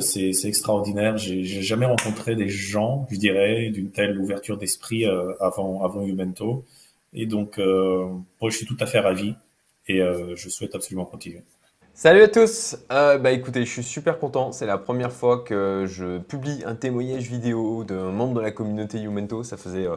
c'est c'est extraordinaire. J'ai j'ai jamais rencontré des gens, je dirais, d'une telle ouverture d'esprit euh, avant avant Umento. Et donc, euh, moi, je suis tout à fait ravi et euh, je souhaite absolument continuer. Salut à tous. Euh, bah écoutez, je suis super content. C'est la première fois que je publie un témoignage vidéo d'un membre de la communauté Umento. Ça faisait euh,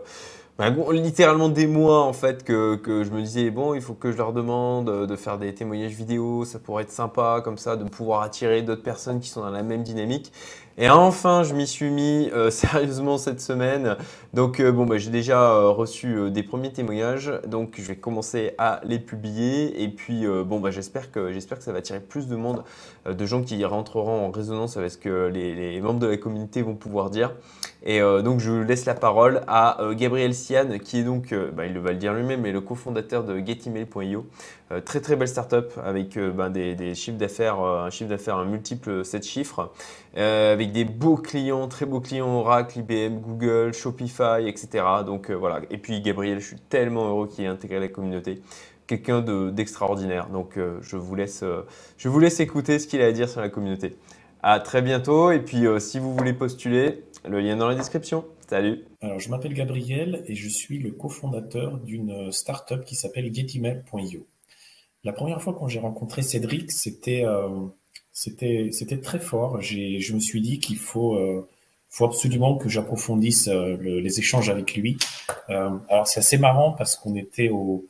bah, littéralement des mois en fait que, que, je me disais bon, il faut que je leur demande de faire des témoignages vidéo. Ça pourrait être sympa comme ça de pouvoir attirer d'autres personnes qui sont dans la même dynamique. Et enfin, je m'y suis mis euh, sérieusement cette semaine. Donc, euh, bon, bah, j'ai déjà euh, reçu des premiers témoignages. Donc, je vais commencer à les publier. Et puis, bon, bah, j'espère que, que ça va attirer plus de monde, de gens qui rentreront en résonance avec ce que les, membres de la communauté vont pouvoir dire. Et donc, je laisse la parole à Gabriel Sian, qui est donc, bah, il va le dire lui-même, mais le cofondateur de getemail.io. très, très belle startup avec ben, des, chiffres d'affaires, un chiffre d'affaires multiple 7 chiffres, avec des beaux clients, très beaux clients Oracle, IBM, Google, Shopify, etc. Donc voilà. Et puis Gabriel, je suis tellement heureux qu'il ait intégré la communauté. Quelqu'un d'extraordinaire. Donc je, vous laisse, je vous laisse écouter ce qu'il a à dire sur la communauté. À très bientôt. Et puis si vous voulez postuler, le lien dans la description. Salut. Alors je m'appelle Gabriel et je suis le cofondateur d'une startup qui s'appelle getemail.io. La première fois quand j'ai rencontré Cédric, c'était euh, c'était très fort. Je me suis dit qu'il faut euh, faut absolument que j'approfondisse euh, le, les échanges avec lui. Euh, alors c'est assez marrant parce qu'on était au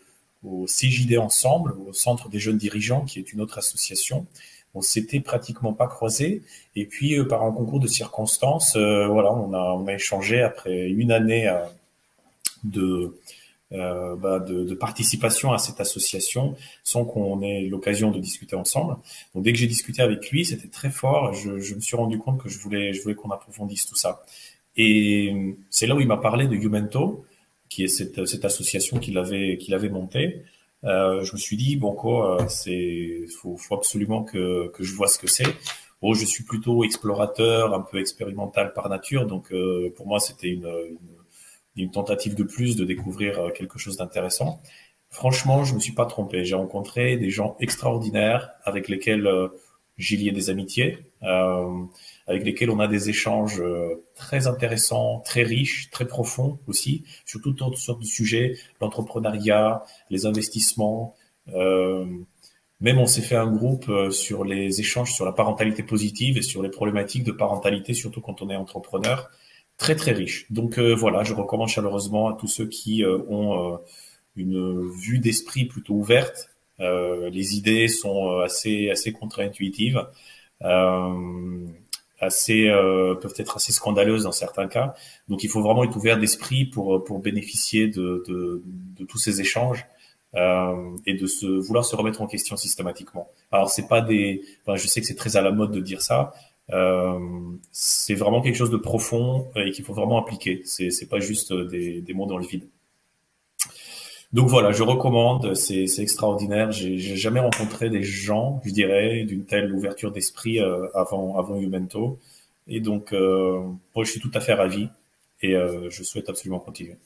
CJD ensemble, au Centre des jeunes dirigeants, qui est une autre association. On s'était pratiquement pas croisés. Et puis euh, par un concours de circonstances, euh, voilà, on a échangé après une année de euh, bah, de, participation à cette association sans qu'on ait l'occasion de discuter ensemble. Donc dès que j'ai discuté avec lui, c'était très fort. Je, me suis rendu compte que je voulais, qu'on approfondisse tout ça. Et c'est là où il m'a parlé de Umento, qui est cette, association qu'il avait montée. Euh, je me suis dit bon quoi, c'est faut, faut absolument que, que je vois ce que c'est. Bon, je suis plutôt explorateur, un peu expérimental par nature, donc euh, pour moi c'était une, une une tentative de plus de découvrir euh, quelque chose d'intéressant. Franchement, je me suis pas trompé. J'ai rencontré des gens extraordinaires avec lesquels euh, j'ai lié des amitiés, euh, avec lesquels on a des échanges euh, très intéressants, très riches, très profonds aussi, sur toutes sortes de sujets, l'entrepreneuriat, les investissements. Euh, même on s'est fait un groupe sur les échanges sur la parentalité positive et sur les problématiques de parentalité, surtout quand on est entrepreneur très très riche. Donc euh, voilà, je recommande chaleureusement à tous ceux qui euh, ont euh, une vue d'esprit plutôt ouverte. les idées sont assez assez contre-intuitives, assez peuvent être assez scandaleuses dans certains cas. Donc il faut vraiment être ouvert d'esprit pour pour bénéficier de de, de tous ces échanges. Euh, et de se vouloir se remettre en question systématiquement. Alors c'est pas des, enfin, je sais que c'est très à la mode de dire ça, euh, c'est vraiment quelque chose de profond et qu'il faut vraiment appliquer. C'est c'est pas juste des, des mots dans le vide. Donc voilà, je recommande, c'est extraordinaire. J'ai jamais rencontré des gens, je dirais, d'une telle ouverture d'esprit euh, avant avant Umento. Et donc, euh, moi, je suis tout à fait ravi et euh, je souhaite absolument continuer.